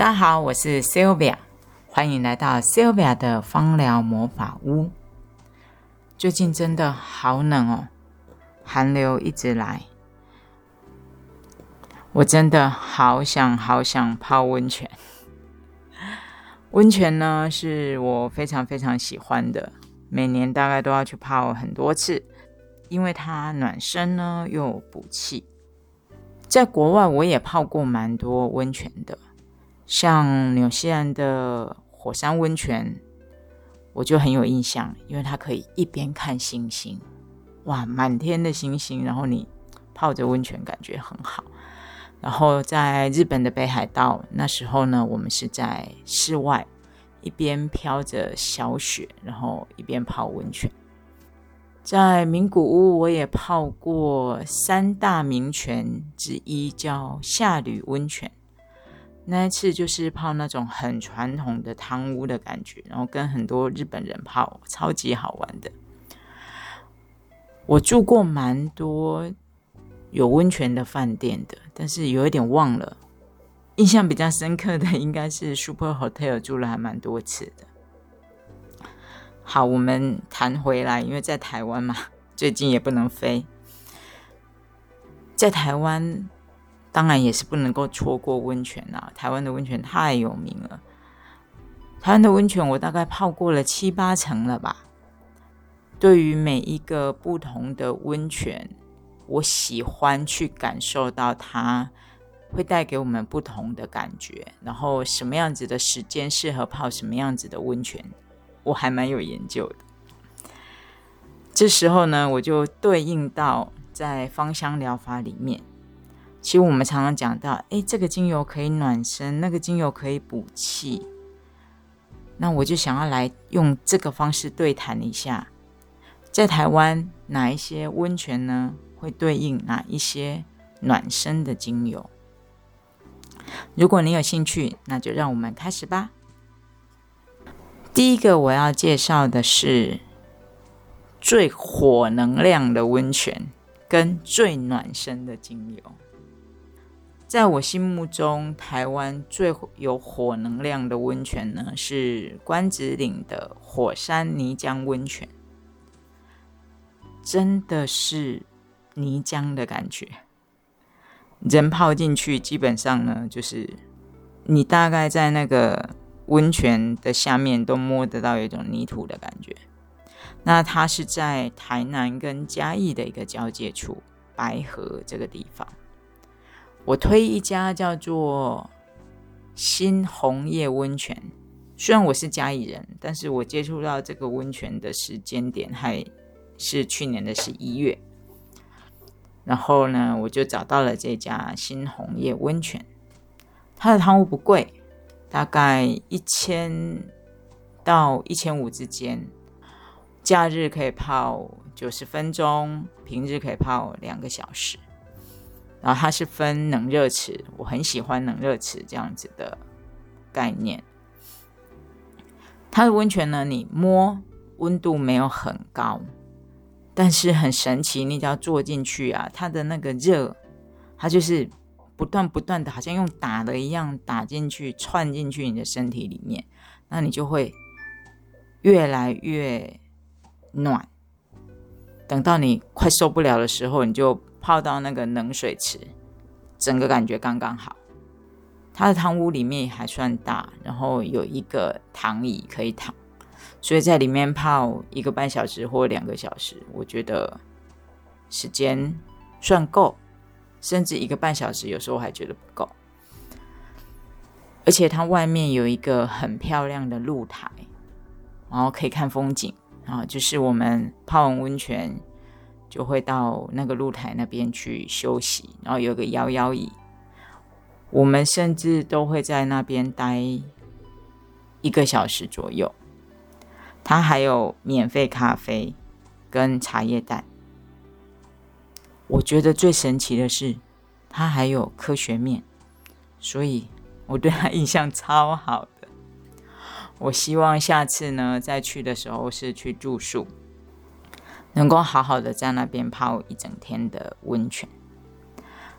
大家好，我是 Sylvia，欢迎来到 Sylvia 的芳疗魔法屋。最近真的好冷哦，寒流一直来，我真的好想好想泡温泉。温泉呢，是我非常非常喜欢的，每年大概都要去泡很多次，因为它暖身呢又补气。在国外我也泡过蛮多温泉的，像纽西兰的火山温泉，我就很有印象，因为它可以一边看星星，哇，满天的星星，然后你泡着温泉感觉很好。然后在日本的北海道，那时候呢，我们是在室外，一边飘着小雪，然后一边泡温泉。在名古屋，我也泡过三大名泉之一，叫夏吕温泉。那一次就是泡那种很传统的汤屋的感觉，然后跟很多日本人泡，超级好玩的。我住过蛮多。有温泉的饭店的，但是有一点忘了。印象比较深刻的应该是 Super Hotel 住了还蛮多次的。好，我们谈回来，因为在台湾嘛，最近也不能飞。在台湾，当然也是不能够错过温泉啊！台湾的温泉太有名了。台湾的温泉我大概泡过了七八成了吧。对于每一个不同的温泉。我喜欢去感受到它会带给我们不同的感觉，然后什么样子的时间适合泡什么样子的温泉，我还蛮有研究的。这时候呢，我就对应到在芳香疗法里面，其实我们常常讲到，哎，这个精油可以暖身，那个精油可以补气，那我就想要来用这个方式对谈一下，在台湾哪一些温泉呢？会对应哪一些暖身的精油？如果你有兴趣，那就让我们开始吧。第一个我要介绍的是最火能量的温泉跟最暖身的精油。在我心目中，台湾最有火能量的温泉呢，是关子岭的火山泥浆温泉，真的是。泥浆的感觉，人泡进去，基本上呢，就是你大概在那个温泉的下面都摸得到一种泥土的感觉。那它是在台南跟嘉义的一个交界处，白河这个地方。我推一家叫做新红叶温泉。虽然我是嘉义人，但是我接触到这个温泉的时间点还是去年的十一月。然后呢，我就找到了这家新红叶温泉，它的汤屋不贵，大概一千到一千五之间，假日可以泡九十分钟，平日可以泡两个小时。然后它是分冷热池，我很喜欢冷热池这样子的概念。它的温泉呢，你摸温度没有很高。但是很神奇，你只要坐进去啊，它的那个热，它就是不断不断的，好像用打的一样打进去、窜进去你的身体里面，那你就会越来越暖。等到你快受不了的时候，你就泡到那个冷水池，整个感觉刚刚好。它的汤屋里面还算大，然后有一个躺椅可以躺。所以在里面泡一个半小时或两个小时，我觉得时间算够，甚至一个半小时有时候还觉得不够。而且它外面有一个很漂亮的露台，然后可以看风景啊，就是我们泡完温泉就会到那个露台那边去休息，然后有个摇摇椅，我们甚至都会在那边待一个小时左右。它还有免费咖啡跟茶叶蛋。我觉得最神奇的是，它还有科学面，所以我对它印象超好的。我希望下次呢再去的时候是去住宿，能够好好的在那边泡一整天的温泉。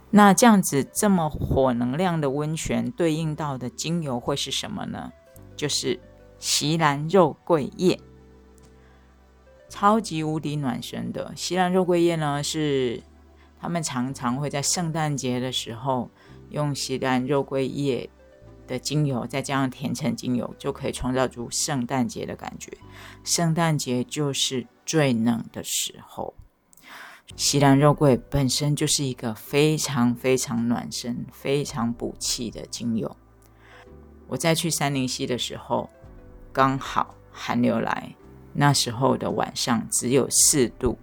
那这样子这么火能量的温泉，对应到的精油会是什么呢？就是席兰肉桂叶，超级无敌暖身的席兰肉桂叶呢，是他们常常会在圣诞节的时候用席兰肉桂叶的精油，再加上甜橙精油，就可以创造出圣诞节的感觉。圣诞节就是最冷的时候。西兰肉桂本身就是一个非常非常暖身、非常补气的精油。我在去三林溪的时候，刚好寒流来，那时候的晚上只有四度，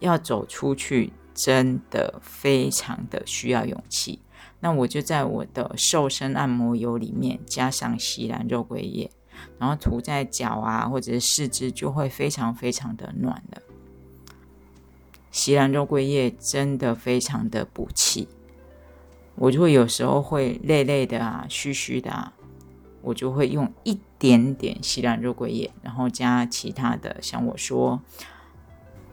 要走出去真的非常的需要勇气。那我就在我的瘦身按摩油里面加上西兰肉桂叶，然后涂在脚啊或者是四肢，就会非常非常的暖了。西兰肉桂叶真的非常的补气，我就会有时候会累累的啊，虚虚的啊，我就会用一点点西兰肉桂叶，然后加其他的，像我说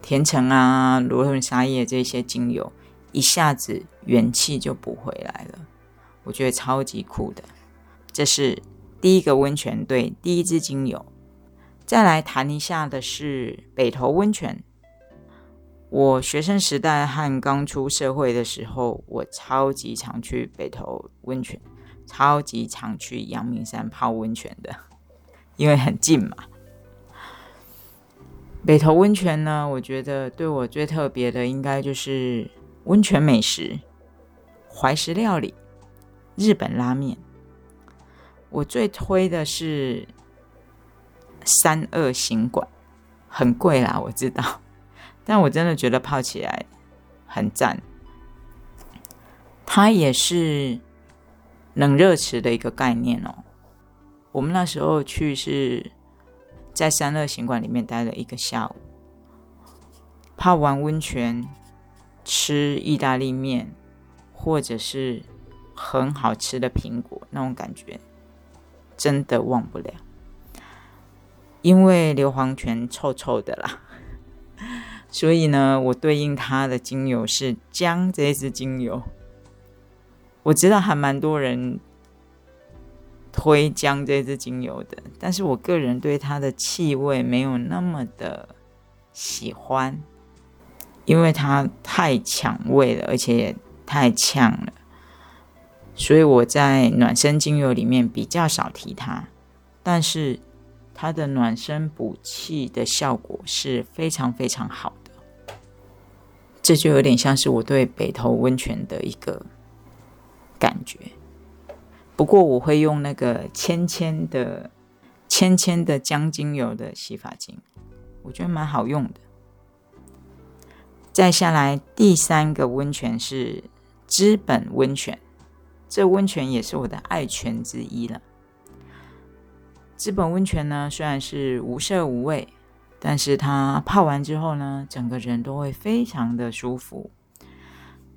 甜橙啊、罗纹沙叶这些精油，一下子元气就补回来了，我觉得超级酷的。这是第一个温泉对第一支精油，再来谈一下的是北投温泉。我学生时代和刚出社会的时候，我超级常去北投温泉，超级常去阳明山泡温泉的，因为很近嘛。北投温泉呢，我觉得对我最特别的，应该就是温泉美食、怀石料理、日本拉面。我最推的是三二行馆，很贵啦，我知道。但我真的觉得泡起来很赞，它也是冷热池的一个概念哦。我们那时候去是在三二行馆里面待了一个下午，泡完温泉，吃意大利面，或者是很好吃的苹果，那种感觉真的忘不了。因为硫磺泉臭臭的啦。所以呢，我对应它的精油是姜这支精油。我知道还蛮多人推姜这支精油的，但是我个人对它的气味没有那么的喜欢，因为它太抢味了，而且也太呛了。所以我在暖身精油里面比较少提它，但是它的暖身补气的效果是非常非常好的。这就有点像是我对北投温泉的一个感觉，不过我会用那个芊芊的芊芊的姜精油的洗发精，我觉得蛮好用的。再下来第三个温泉是知本温泉，这温泉也是我的爱泉之一了。知本温泉呢，虽然是无色无味。但是它泡完之后呢，整个人都会非常的舒服，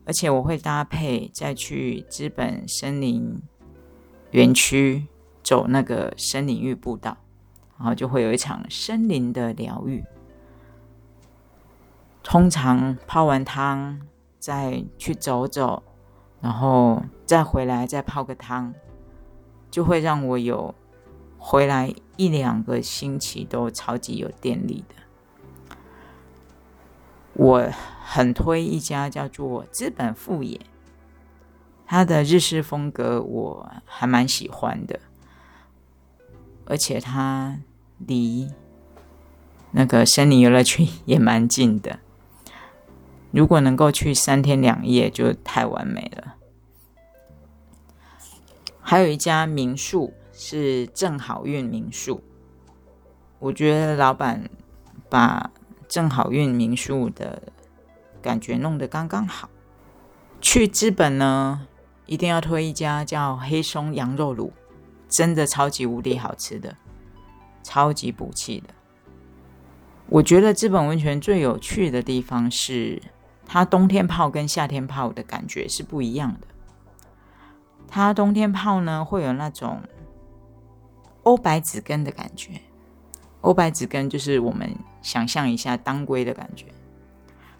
而且我会搭配再去资本森林园区走那个森林浴步道，然后就会有一场森林的疗愈。通常泡完汤再去走走，然后再回来再泡个汤，就会让我有。回来一两个星期都超级有电力的。我很推一家叫做资本富野，它的日式风格我还蛮喜欢的，而且它离那个森林游乐区也蛮近的。如果能够去三天两夜，就太完美了。还有一家民宿。是正好运民宿，我觉得老板把正好运民宿的感觉弄得刚刚好。去资本呢，一定要推一家叫黑松羊肉卤，真的超级无敌好吃的，超级补气的。我觉得资本温泉最有趣的地方是，它冬天泡跟夏天泡的感觉是不一样的。它冬天泡呢，会有那种。欧白子根的感觉，欧白子根就是我们想象一下当归的感觉，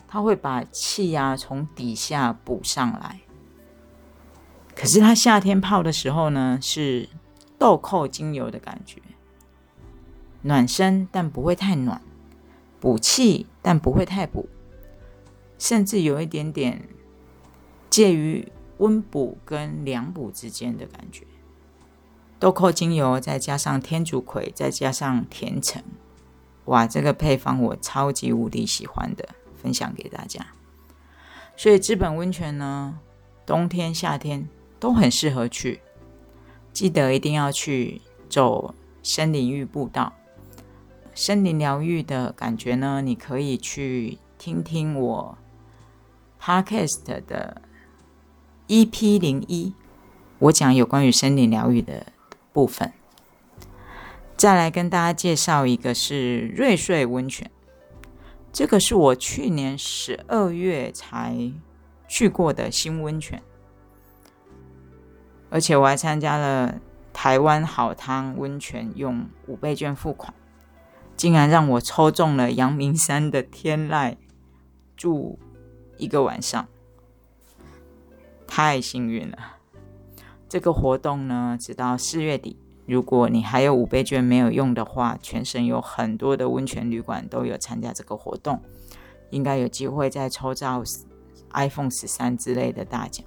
它会把气啊从底下补上来。可是它夏天泡的时候呢，是豆蔻精油的感觉，暖身但不会太暖，补气但不会太补，甚至有一点点介于温补跟凉补之间的感觉。豆蔻精油再加上天竺葵，再加上甜橙，哇，这个配方我超级无敌喜欢的，分享给大家。所以资本温泉呢，冬天夏天都很适合去，记得一定要去走森林浴步道。森林疗愈的感觉呢，你可以去听听我 Podcast 的 EP 零一，我讲有关于森林疗愈的。部分，再来跟大家介绍一个是瑞穗温泉，这个是我去年十二月才去过的新温泉，而且我还参加了台湾好汤温泉用五倍券付款，竟然让我抽中了阳明山的天籁住一个晚上，太幸运了。这个活动呢，直到四月底。如果你还有五倍券没有用的话，全省有很多的温泉旅馆都有参加这个活动，应该有机会再抽到 iPhone 十三之类的大奖。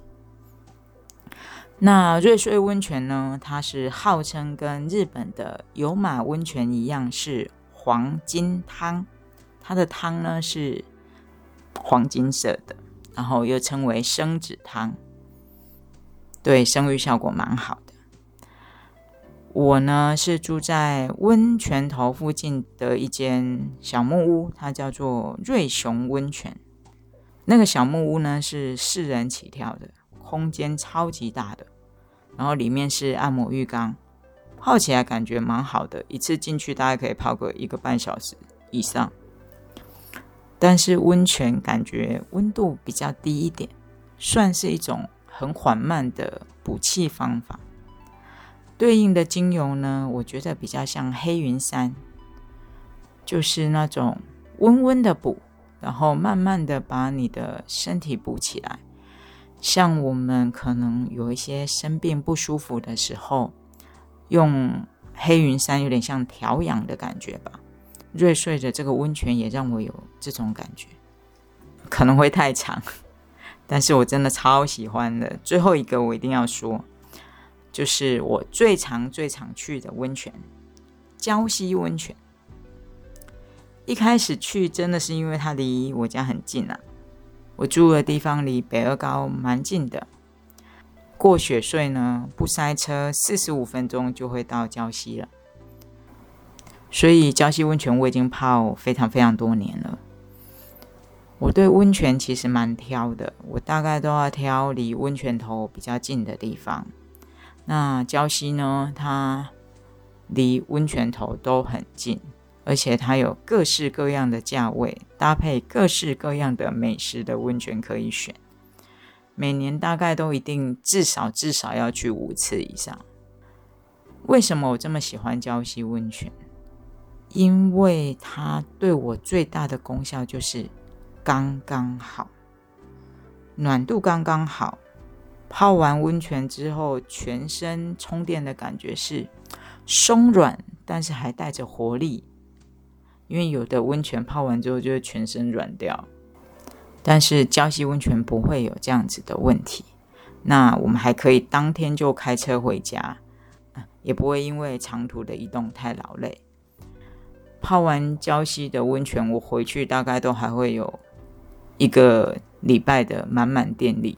那瑞穗温泉呢？它是号称跟日本的有马温泉一样是黄金汤，它的汤呢是黄金色的，然后又称为生子汤。对生育效果蛮好的。我呢是住在温泉头附近的一间小木屋，它叫做瑞雄温泉。那个小木屋呢是四人起跳的，空间超级大的，然后里面是按摩浴缸，泡起来感觉蛮好的，一次进去大概可以泡个一个半小时以上。但是温泉感觉温度比较低一点，算是一种。很缓慢的补气方法，对应的精油呢，我觉得比较像黑云山，就是那种温温的补，然后慢慢的把你的身体补起来。像我们可能有一些生病不舒服的时候，用黑云山有点像调养的感觉吧。瑞穗的这个温泉也让我有这种感觉，可能会太长。但是我真的超喜欢的，最后一个我一定要说，就是我最常、最常去的温泉——礁溪温泉。一开始去真的是因为它离我家很近啊，我住的地方离北二高蛮近的，过雪隧呢不塞车，四十五分钟就会到礁溪了。所以礁溪温泉我已经泡非常非常多年了。我对温泉其实蛮挑的，我大概都要挑离温泉头比较近的地方。那礁溪呢，它离温泉头都很近，而且它有各式各样的价位，搭配各式各样的美食的温泉可以选。每年大概都一定至少至少要去五次以上。为什么我这么喜欢礁溪温泉？因为它对我最大的功效就是。刚刚好，暖度刚刚好。泡完温泉之后，全身充电的感觉是松软，但是还带着活力。因为有的温泉泡完之后就会全身软掉，但是礁溪温泉不会有这样子的问题。那我们还可以当天就开车回家，也不会因为长途的移动太劳累。泡完礁溪的温泉，我回去大概都还会有。一个礼拜的满满电力，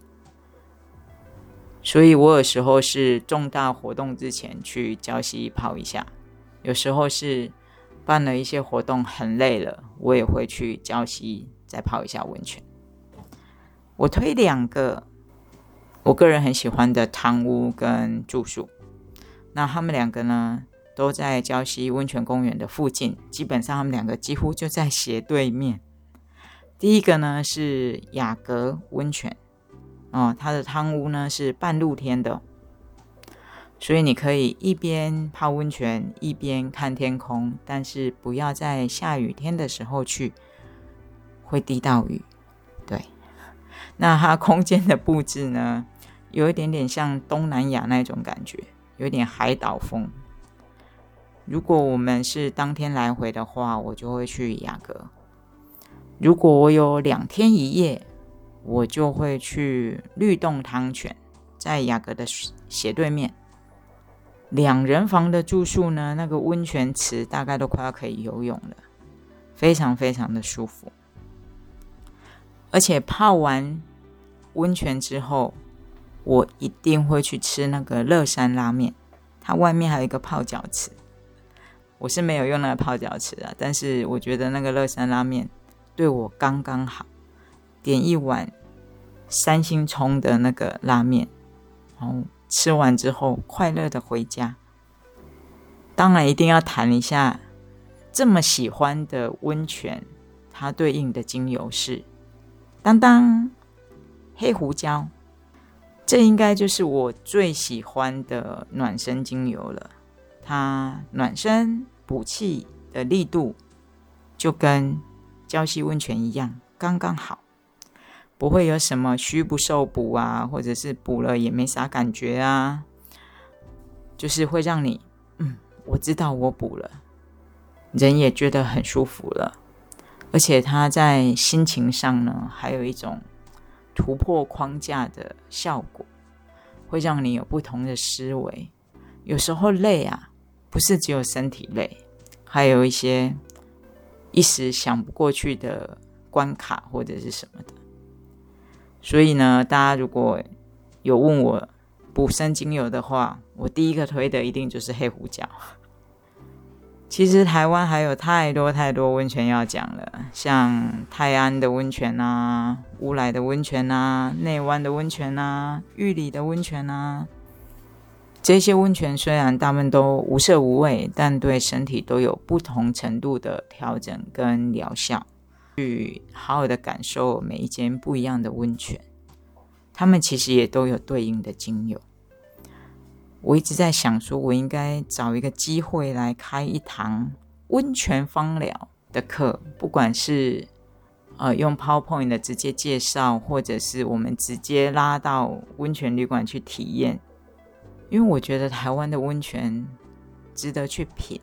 所以我有时候是重大活动之前去礁溪泡一下，有时候是办了一些活动很累了，我也会去礁溪再泡一下温泉。我推两个我个人很喜欢的汤屋跟住宿，那他们两个呢都在礁溪温泉公园的附近，基本上他们两个几乎就在斜对面。第一个呢是雅阁温泉，哦，它的汤屋呢是半露天的，所以你可以一边泡温泉一边看天空，但是不要在下雨天的时候去，会滴到雨。对那它空间的布置呢，有一点点像东南亚那种感觉，有点海岛风。如果我们是当天来回的话，我就会去雅阁；如果我有两天一夜，我就会去律动汤泉，在雅阁的斜对面。两人房的住宿呢，那个温泉池大概都快要可以游泳了，非常非常的舒服。而且泡完温泉之后，我一定会去吃那个乐山拉面，它外面还有一个泡脚池。我是没有用那个泡脚池啊，但是我觉得那个乐山拉面对我刚刚好，点一碗三星葱的那个拉面，然后吃完之后快乐的回家。当然一定要谈一下这么喜欢的温泉，它对应的精油是。当当，黑胡椒，这应该就是我最喜欢的暖身精油了。它暖身补气的力度，就跟胶溪温泉一样，刚刚好，不会有什么虚不受补啊，或者是补了也没啥感觉啊，就是会让你，嗯，我知道我补了，人也觉得很舒服了。而且他在心情上呢，还有一种突破框架的效果，会让你有不同的思维。有时候累啊，不是只有身体累，还有一些一时想不过去的关卡或者是什么的。所以呢，大家如果有问我补身精油的话，我第一个推的一定就是黑胡椒。其实台湾还有太多太多温泉要讲了，像泰安的温泉啊、乌来的温泉啊、内湾的温泉啊、玉里的温泉啊，这些温泉虽然大部分都无色无味，但对身体都有不同程度的调整跟疗效。去好好的感受每一间不一样的温泉，他们其实也都有对应的精油。我一直在想，说我应该找一个机会来开一堂温泉芳疗的课，不管是呃用 PowerPoint 的直接介绍，或者是我们直接拉到温泉旅馆去体验。因为我觉得台湾的温泉值得去品，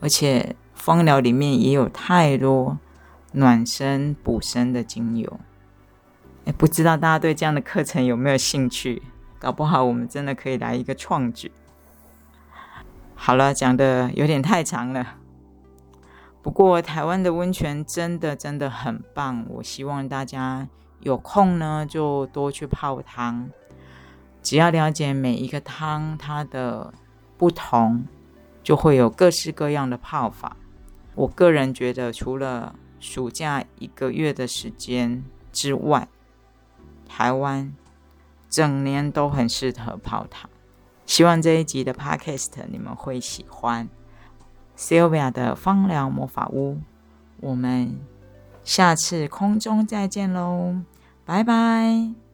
而且芳疗里面也有太多暖身补身的精油。哎，不知道大家对这样的课程有没有兴趣？搞不好我们真的可以来一个创举。好了，讲的有点太长了。不过台湾的温泉真的真的很棒，我希望大家有空呢就多去泡汤。只要了解每一个汤它的不同，就会有各式各样的泡法。我个人觉得，除了暑假一个月的时间之外，台湾。整年都很适合泡汤，希望这一集的 podcast 你们会喜欢。Sylvia 的芳疗魔法屋，我们下次空中再见喽，拜拜。